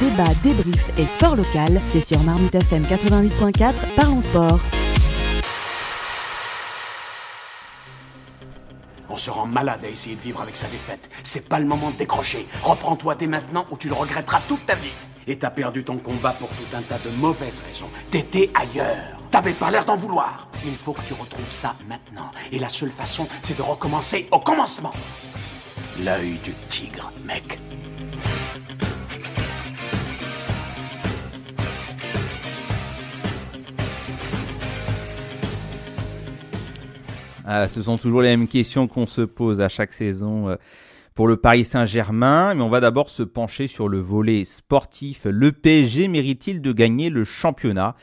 Débat, débrief et sport local, c'est sur Marmite FM 88.4, parlons sport. On se rend malade à essayer de vivre avec sa défaite. C'est pas le moment de décrocher. Reprends-toi dès maintenant ou tu le regretteras toute ta vie. Et t'as perdu ton combat pour tout un tas de mauvaises raisons. T'étais ailleurs. T'avais pas l'air d'en vouloir. Il faut que tu retrouves ça maintenant. Et la seule façon, c'est de recommencer au commencement. L'œil du tigre, mec. Ah, ce sont toujours les mêmes questions qu'on se pose à chaque saison euh, pour le Paris Saint-Germain. Mais on va d'abord se pencher sur le volet sportif. Le PSG mérite-t-il de gagner le championnat?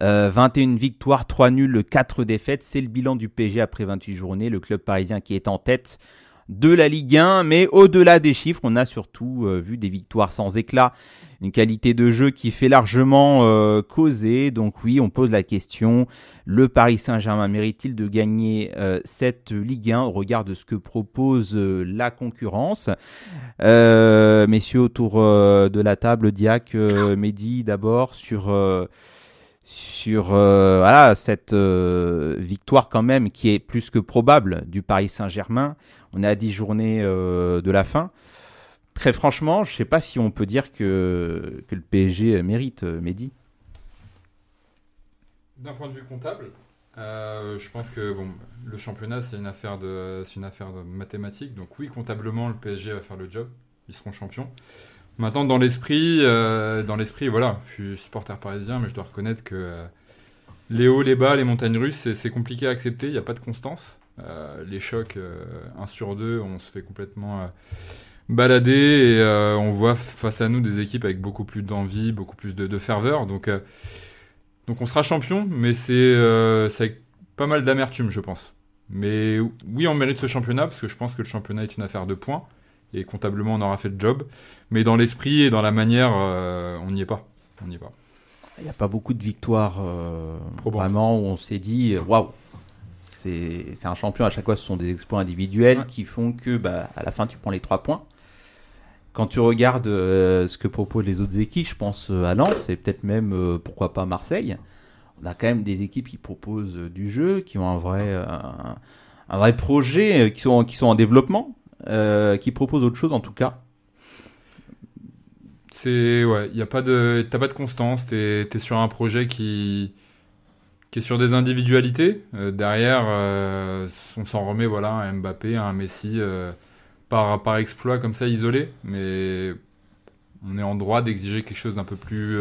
21 euh, victoires, 3 nuls, 4 défaites. C'est le bilan du PSG après 28 journées. Le club parisien qui est en tête de la Ligue 1. Mais au-delà des chiffres, on a surtout euh, vu des victoires sans éclat. Une qualité de jeu qui fait largement euh, causer. Donc oui, on pose la question. Le Paris Saint-Germain mérite-t-il de gagner cette Ligue 1 au regard de ce que propose la concurrence Messieurs autour de la table, Diac, Mehdi d'abord sur sur euh, cette euh, victoire quand même qui est plus que probable du Paris Saint-Germain. On est à 10 journées euh, de la fin. Très franchement, je ne sais pas si on peut dire que, que le PSG mérite Mehdi. D'un point de vue comptable, je pense que bon, le championnat, c'est une, affaire de, une affaire de mathématiques. Donc oui, comptablement, le PSG va faire le job. Ils seront champions. Maintenant, dans l'esprit, euh, dans l'esprit, voilà, je suis supporter parisien, mais je dois reconnaître que euh, les hauts, les bas, les montagnes russes, c'est compliqué à accepter. Il n'y a pas de constance. Euh, les chocs, 1 sur 2, on se fait complètement balader et on voit face à nous des équipes avec beaucoup plus d'envie, beaucoup plus de, ferveur. Donc, donc on sera champion, mais c'est avec pas mal d'amertume, je pense. Mais oui, on mérite ce championnat parce que je pense que le championnat est une affaire de points et comptablement on aura fait le job. Mais dans l'esprit et dans la manière, euh, on n'y est pas. On n'y est pas. Il n'y a pas beaucoup de victoires euh, vraiment où on s'est dit waouh, c'est un champion. À chaque fois, ce sont des exploits individuels qui font que bah, à la fin, tu prends les trois points. Quand tu regardes euh, ce que proposent les autres équipes, je pense à Lens et peut-être même pourquoi pas Marseille. On a quand même des équipes qui proposent du jeu, qui ont un vrai, un vrai projet, qui sont, qui sont en développement. Euh, qui propose autre chose en tout cas. C'est ouais, y a pas de t'as pas de constance, tu es, sur un projet qui qui est sur des individualités. Euh, derrière, euh, on s'en remet voilà un Mbappé, un Messi par par exploit comme ça isolé, mais on est en droit d'exiger quelque chose d'un peu plus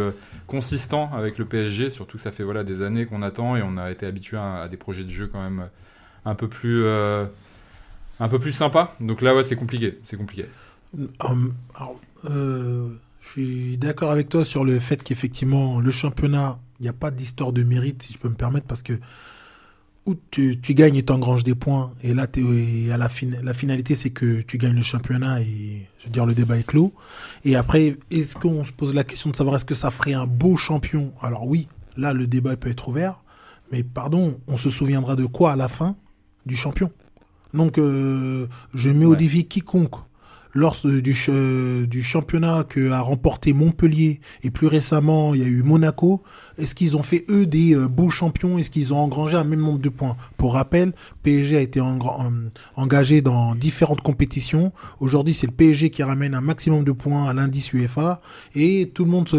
consistant avec le PSG, surtout que ça fait voilà des années qu'on attend et on a été habitué à, à, des projets de jeu quand même un peu plus un peu plus sympa. Donc là, ouais, c'est compliqué. C'est compliqué. Hum, euh, je suis d'accord avec toi sur le fait qu'effectivement, le championnat, il n'y a pas d'histoire de mérite, si je peux me permettre, parce que où tu, gagnes et engranges des points, et là, à la, la finalité, c'est que tu gagnes le championnat, et je veux dire, le débat est clos. Et après, est-ce qu'on se pose la question de savoir est-ce que ça ferait un beau champion? Alors oui, là, le débat peut être ouvert, mais pardon, on se souviendra de quoi à la fin Du champion? Donc, euh, je mets au défi quiconque lors du, du championnat que a remporté Montpellier et plus récemment il y a eu Monaco, est-ce qu'ils ont fait eux des euh, beaux champions? Est-ce qu'ils ont engrangé un même nombre de points? Pour rappel, PSG a été engagé dans différentes compétitions. Aujourd'hui, c'est le PSG qui ramène un maximum de points à l'indice UEFA et tout le monde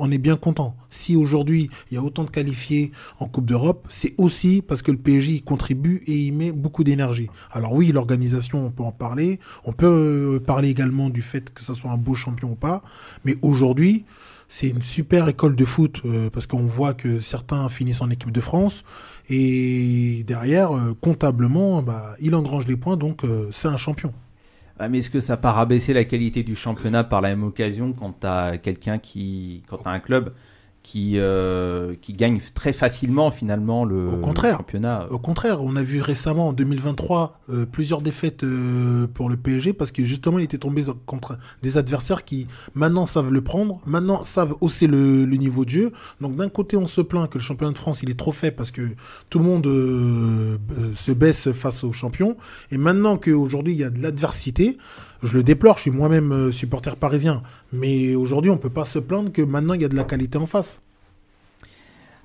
en est bien content. Si aujourd'hui il y a autant de qualifiés en Coupe d'Europe, c'est aussi parce que le PSG contribue et y met beaucoup d'énergie. Alors oui, l'organisation, on peut en parler. On peut euh, également du fait que ça soit un beau champion ou pas. Mais aujourd'hui, c'est une super école de foot euh, parce qu'on voit que certains finissent en équipe de France et derrière, euh, comptablement, bah, il engrange les points, donc euh, c'est un champion. mais est-ce que ça part rabaisser la qualité du championnat par la même occasion quand tu as quelqu'un qui, quand as un club qui, euh, qui gagne très facilement finalement le, au contraire, championnat. Au contraire, on a vu récemment en 2023 euh, plusieurs défaites euh, pour le PSG parce que justement il était tombé contre des adversaires qui maintenant savent le prendre, maintenant savent hausser le, le niveau de jeu. Donc d'un côté on se plaint que le championnat de France il est trop faible parce que tout le monde se baisse face aux champions et maintenant qu'aujourd'hui il y a de l'adversité, Je le déplore, je suis moi-même euh, supporter parisien. Mais aujourd'hui, on peut pas se plaindre que maintenant, il y a de la qualité en face.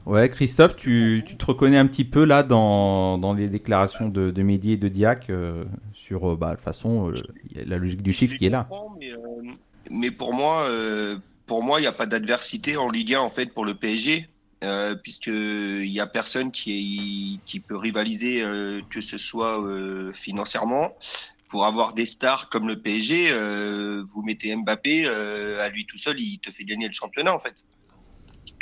Ouais, Christophe, tu, tu te reconnais un petit peu là dans, dans les déclarations de, de Mehdi et de Diac euh, sur, euh, bah, de toute façon, euh, la logique du chiffre qui est là. Mais, euh, mais pour moi, euh, pour moi, il n'y a pas d'adversité en Ligue 1 en fait pour le PSG, euh, puisque il y a personne qui est, qui peut rivaliser, euh, que ce soit euh, financièrement. Pour avoir des stars comme le PSG, euh, vous mettez Mbappé euh, à lui tout seul, il te fait gagner le championnat en fait.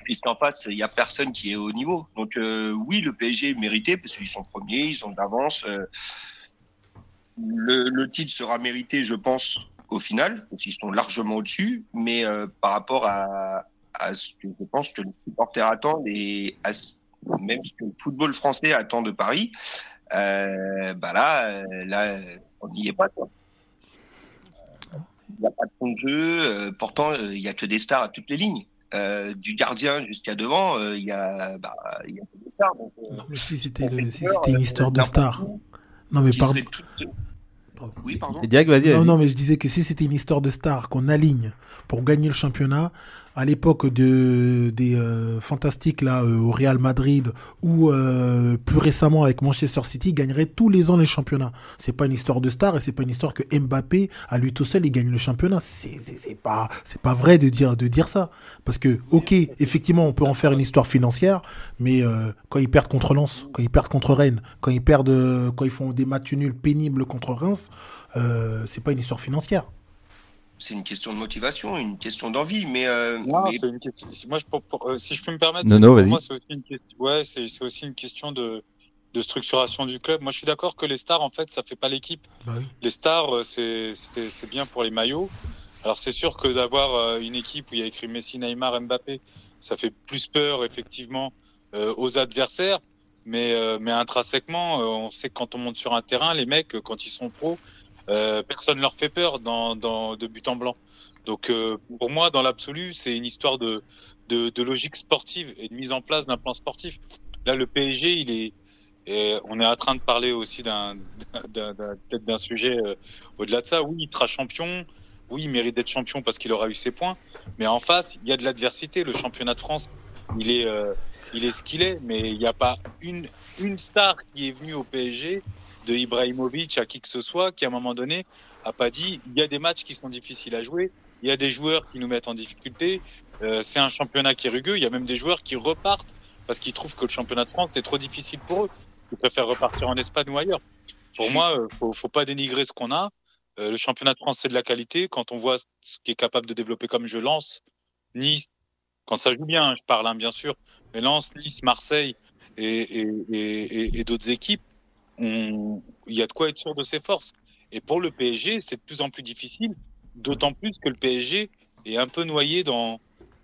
Puisqu'en face, il y a personne qui est au niveau. Donc euh, oui, le PSG est mérité parce qu'ils sont premiers, ils ont de l'avance. le, titre sera mérité, je pense, au final, parce qu'ils sont largement au-dessus, mais par rapport à, ce que je pense que les supporters attendent et même ce que le football français attend de Paris, bah là, là, on n'y est pas. quoi. Il n'y a pas de fond de jeu, euh, pourtant euh, il y a que des stars à toutes les lignes. Euh, du gardien jusqu'à devant, euh, il y a, bah, il y a que des stars. Donc, euh, Non, mais si c'était si une euh, histoire de n'importe star. où, Non, mais pardon. seraient tous- Pardon. Oui, pardon. Et Diac, vas-y. Non, vas-y. non, mais je disais que si c'était une histoire de star qu'on aligne pour gagner le championnat, à l'époque de, des euh, fantastiques euh, au Real Madrid ou euh, plus récemment avec Manchester City, ils gagneraient tous les ans les championnats. C'est pas une histoire de star et c'est pas une histoire que Mbappé à lui tout seul il gagne le championnat. C'est pas pas vrai de dire de dire ça parce que ok effectivement on peut en faire une histoire financière, mais quand ils perdent contre Lens, quand ils perdent contre Rennes, quand ils perdent quand ils font des matchs nuls pénibles contre Reims, c'est pas une histoire financière. C'est une question de motivation, une question d'envie, mais, euh, Non, mais c'est une question. si- Moi, je, pour- pour- euh, si je peux me permettre, Non, non, pour moi, c'est aussi une question. Ouais, c'est c'est aussi une question de, de structuration du club. Moi, je suis d'accord que les stars, en fait, ça fait pas l'équipe. Bah oui. Les stars, euh, c'est c'est- c'est bien pour les maillots. Alors, c'est sûr que d'avoir euh, une équipe où il y a écrit Messi, Neymar, Mbappé, ça fait plus peur, effectivement, euh, aux adversaires. Mais, euh, mais intrinsèquement, euh, on sait que quand on monte sur un terrain, les mecs, quand ils sont pros, euh, personne leur fait peur dans, de but en blanc. Donc, euh, pour moi, dans l'absolu, c'est une histoire de, de, logique sportive et de mise en place d'un plan sportif. Là, le PSG, il est, on est en train de parler aussi d'un, peut-être d'un sujet euh, au-delà de ça. Oui, il sera champion. Oui, il mérite d'être champion parce qu'il aura eu ses points. Mais en face, il y a de l'adversité. Le championnat de France, il est, il est ce qu'il est. Mais il n'y a pas une, une star qui est venue au PSG de Ibrahimovic à qui que ce soit qui, à un moment donné, a pas dit il y a des matchs qui sont difficiles à jouer. Il y a des joueurs qui nous mettent en difficulté. Euh, c'est un championnat qui est rugueux. Il y a même des joueurs qui repartent parce qu'ils trouvent que le championnat de France est trop difficile pour eux. Ils préfèrent repartir en Espagne ou ailleurs. Pour moi, euh, faut, faut pas dénigrer ce qu'on a. Euh, le championnat de France, c'est de la qualité. Quand on voit ce qui est capable de développer comme je lance, Nice, quand ça joue bien, je parle hein, bien sûr, mais Lens, Nice, Marseille et, et, et, et- et d'autres équipes, il y a de quoi être sûr de ses forces. Et pour le PSG, c'est de plus en plus difficile, d'autant plus que le PSG est un peu noyé dans,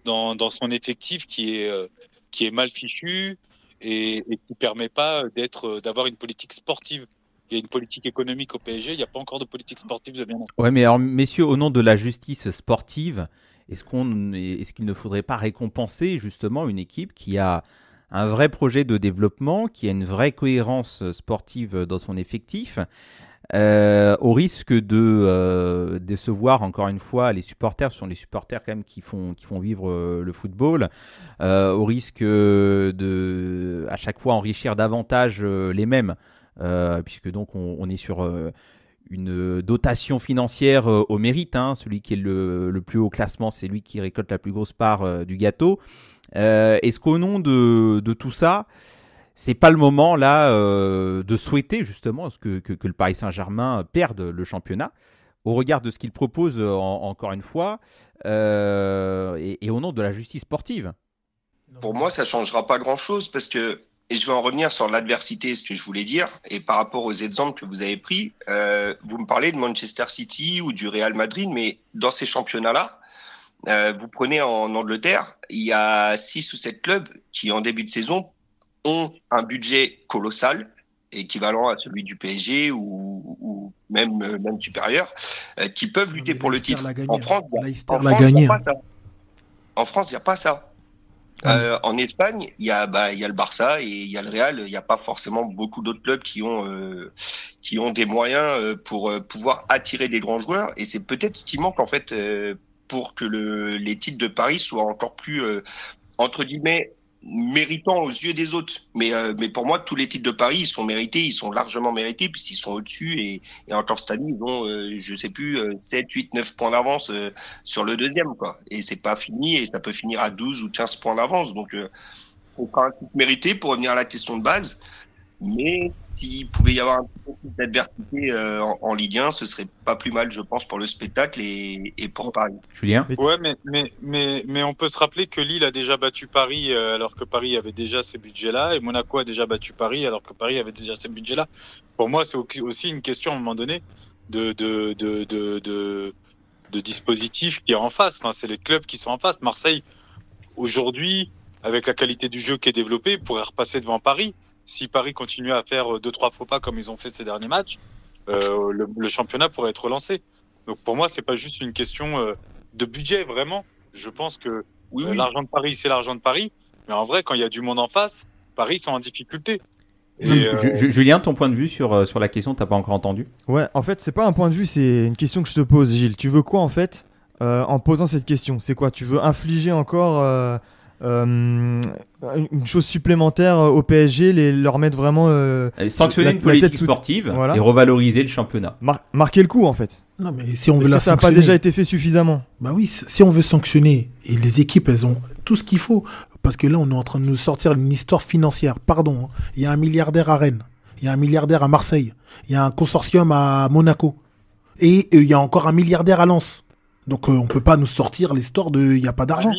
dans, son effectif qui est, euh, qui est mal fichu et, qui permet pas d'être, d'avoir une politique sportive. Il y a une politique économique au PSG, il n'y a pas encore de politique sportive de bien mais alors, messieurs, au nom de la justice sportive, est-ce qu'on, est-ce qu'il ne faudrait pas récompenser justement une équipe qui a un vrai projet de développement, qui a une vraie cohérence sportive dans son effectif, euh, au risque de euh, décevoir encore une fois les supporters, ce sont les supporters quand même qui font, qui font vivre euh, le football, euh, au risque euh, de à chaque fois enrichir davantage euh, les mêmes, euh, puisque donc on, est sur euh, une dotation financière euh, au mérite. hein. Celui qui est le, le plus haut classement, c'est lui qui récolte la plus grosse part euh, du gâteau. Euh, Est-ce qu'au nom de, tout ça, c'est pas le moment là euh, de souhaiter justement que, le Paris Saint-Germain perde le championnat au regard de ce qu'il propose euh, en- encore une fois et, au nom de la justice sportive? Pour moi, ça changera pas grand-chose parce que, et je vais en revenir sur l'adversité, ce que je voulais dire, et par rapport aux exemples que vous avez pris, vous me parlez de Manchester City ou du Real Madrid, mais dans ces championnats-là, euh, vous prenez en Angleterre, il y a six ou sept clubs qui, en début de saison, ont un budget colossal, équivalent à celui du PSG ou, ou même, euh, même supérieur, euh, qui peuvent lutter pour le titre. En. France, il y a- pas ça. En France, il n'y a pas ça. Euh, en Espagne, il y a bah il y a le Barça et il y a le Real. Il n'y a pas forcément beaucoup d'autres clubs qui ont euh, qui ont des moyens pour pouvoir attirer des grands joueurs. Et c'est peut-être ce qui manque en fait pour que le, les titres de Paris soient encore plus euh, entre guillemets méritants aux yeux des autres. Mais euh, mais pour moi, tous les titres de Paris, ils sont mérités, ils sont largement mérités puisqu'ils sont au-dessus et, encore cette année, ils ont euh, je sais plus euh, 7, 8, 9 points d'avance euh, sur le deuxième quoi. Et c'est pas fini et ça peut finir à 12 ou 15 points d'avance. Donc ce sera un titre mérité pour revenir à la question de base. Mais s'il pouvait y avoir un peu plus d'adversité euh, en, en Ligue 1, ce serait pas plus mal, je pense, pour le spectacle et, et pour Paris. Julien Ouais, mais, mais, mais, mais on peut se rappeler que Lille a déjà battu Paris euh, alors que Paris avait déjà ces budgets-là et Monaco a déjà battu Paris alors que Paris avait déjà ces budgets-là. Pour moi, c'est au- aussi une question à un moment donné de, de, de, de, de, de dispositif qui est en face. Enfin, c'est les clubs qui sont en face. Marseille, aujourd'hui, avec la qualité du jeu qui est développée, pourrait repasser devant Paris. Si Paris continue à faire euh, deux, trois faux pas comme ils ont fait ces derniers matchs, euh, le, le championnat pourrait être relancé. Donc pour moi, c'est pas juste une question euh, de budget, vraiment. Je pense que Oui, euh, oui. l'argent de Paris, c'est l'argent de Paris. Mais en vrai, quand il y a du monde en face, Paris sont en difficulté. Et, euh, Julien, ton point de vue sur, sur la question, t'as pas encore entendu? Ouais, en fait, c'est pas un point de vue, c'est une question que je te pose, Gilles. Tu veux quoi en fait euh, en posant cette question? C'est quoi? Tu veux infliger encore euh, euh, une chose supplémentaire au PSG, les, leur mettre vraiment euh, Euh, Sanctionner La- une politique tête sous- sportive Voilà. et revaloriser le championnat. mar- marquer le coup en fait Non, mais si on veut la que ça n'a pas déjà été fait suffisamment? Bah oui, si on veut sanctionner, et les équipes, elles ont tout ce qu'il faut, parce que là, on est en train de nous sortir une histoire financière. Pardon, hein. il y a un milliardaire à Rennes, il y a un milliardaire à Marseille, il y a un consortium à Monaco, et euh, il y a encore un milliardaire à Lens. Donc euh, on peut pas nous sortir l'histoire de il n'y a pas d'argent.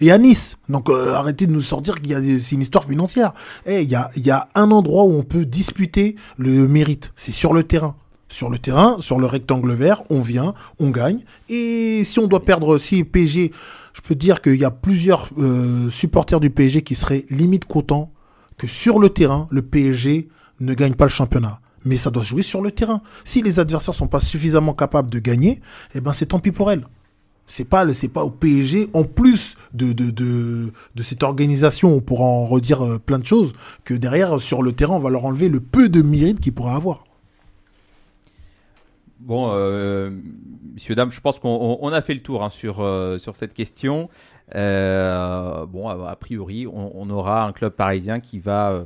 Et à Nice. Donc euh, arrêtez de nous sortir qu'il y a c'est une histoire financière. Eh, il y a y a un endroit où on peut disputer le mérite, c'est sur le terrain. Sur le terrain, sur le rectangle vert, on vient, on gagne. Et si on doit perdre si PSG, je peux dire qu'il y a plusieurs euh, supporters du PSG qui seraient limite contents que sur le terrain, le PSG ne gagne pas le championnat. Mais ça doit jouer sur le terrain. Si les adversaires sont pas suffisamment capables de gagner, eh ben c'est tant pis pour elles. C'est pas, c'est pas au PSG, en plus de, de, de, cette organisation, on pourra en redire euh, plein de choses, que derrière, sur le terrain, on va leur enlever le peu de mérite qu'ils pourraient avoir. Bon, euh, messieurs, dames, je pense qu'on on- on a fait le tour hein, sur, euh, sur cette question. Euh, bon, a, priori, on, aura un club parisien qui va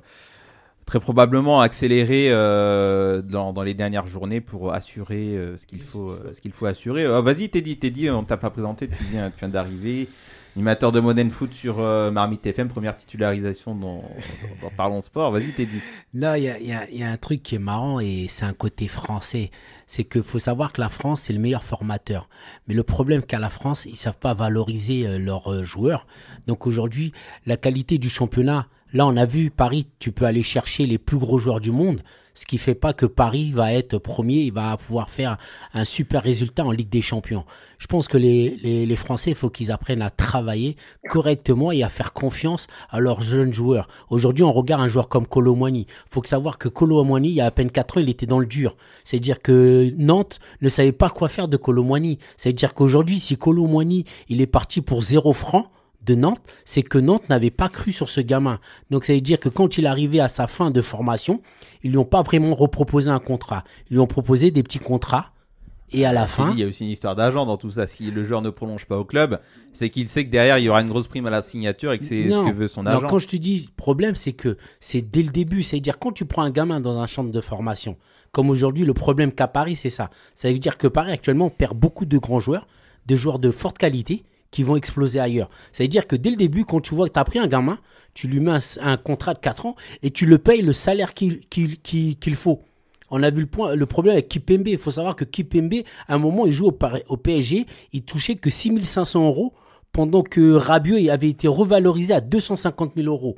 très probablement accélérer euh, dans, dans les dernières journées pour assurer euh, ce qu'il faut, euh, ce qu'il faut assurer. Euh, Vas-y, Teddy, Teddy, on t'a pas présenté, tu viens, tu viens d'arriver. Animateur de Modern Foot sur euh, Marmite FM, première titularisation dans, dans Parlons Sport. Vas-y, Teddy. Là, il y a, y a- y a un truc qui est marrant et c'est un côté français. C'est qu'il faut savoir que la France, c'est le meilleur formateur. Mais le problème qu'a la France, ils savent pas valoriser leurs joueurs. Donc aujourd'hui, la qualité du championnat, là, on a vu Paris, tu peux aller chercher les plus gros joueurs du monde. Ce qui fait pas que Paris va être premier, il va pouvoir faire un super résultat en Ligue des Champions. Je pense que les, les, Français, il faut qu'ils apprennent à travailler correctement et à faire confiance à leurs jeunes joueurs. Aujourd'hui, on regarde un joueur comme Colomwani. Il faut que savoir que Colomwani, il y a à peine 4 ans, il était dans le dur. C'est-à-dire que Nantes ne savait pas quoi faire de Colomwani. C'est-à-dire qu'aujourd'hui, si Colomwani, il est parti pour 0 francs, de Nantes, c'est que Nantes n'avait pas cru sur ce gamin. Donc ça veut dire que quand il arrivait à sa fin de formation, ils lui ont pas vraiment reproposé un contrat. Ils lui ont proposé des petits contrats. Et à la fin, il y a aussi une histoire d'agent dans tout ça. Si le joueur ne prolonge pas au club, c'est qu'il sait que derrière il y aura une grosse prime à la signature et que c'est ce Non. que veut son Non, agent. quand je te dis problème, c'est que c'est dès le début. C'est-à-dire quand tu prends un gamin dans un centre de formation, comme aujourd'hui, le problème qu'a Paris, c'est ça. Ça veut dire que Paris actuellement perd beaucoup de grands joueurs, de joueurs de forte qualité qui vont exploser ailleurs. Ça veut dire que dès le début, quand tu vois que tu as pris un gamin, tu lui mets un, contrat de 4 ans et tu le payes le salaire qu'il faut. On a vu le, point, le problème avec Kipembe. Il faut savoir que Kipembe, à un moment, il joue au, PSG, il touchait que 6500 euros pendant que Rabiot avait été revalorisé à 250 000 euros.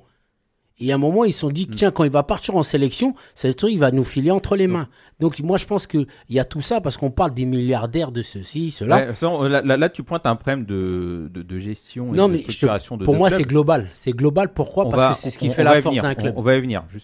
Et à un moment, ils se sont dit, Mm. tiens, quand il va partir en sélection, cette truc, il va nous filer entre les mains. Donc, moi, je pense qu'il y a tout ça parce qu'on parle des milliardaires de ceci, cela. Ouais, là, là- là, tu pointes un problème de, de, de gestion et non, de mais je pour de moi, c'est global. C'est global. Pourquoi? On Parce va- que c'est ce qui on- fait on la force d'un on- club. On, va y venir.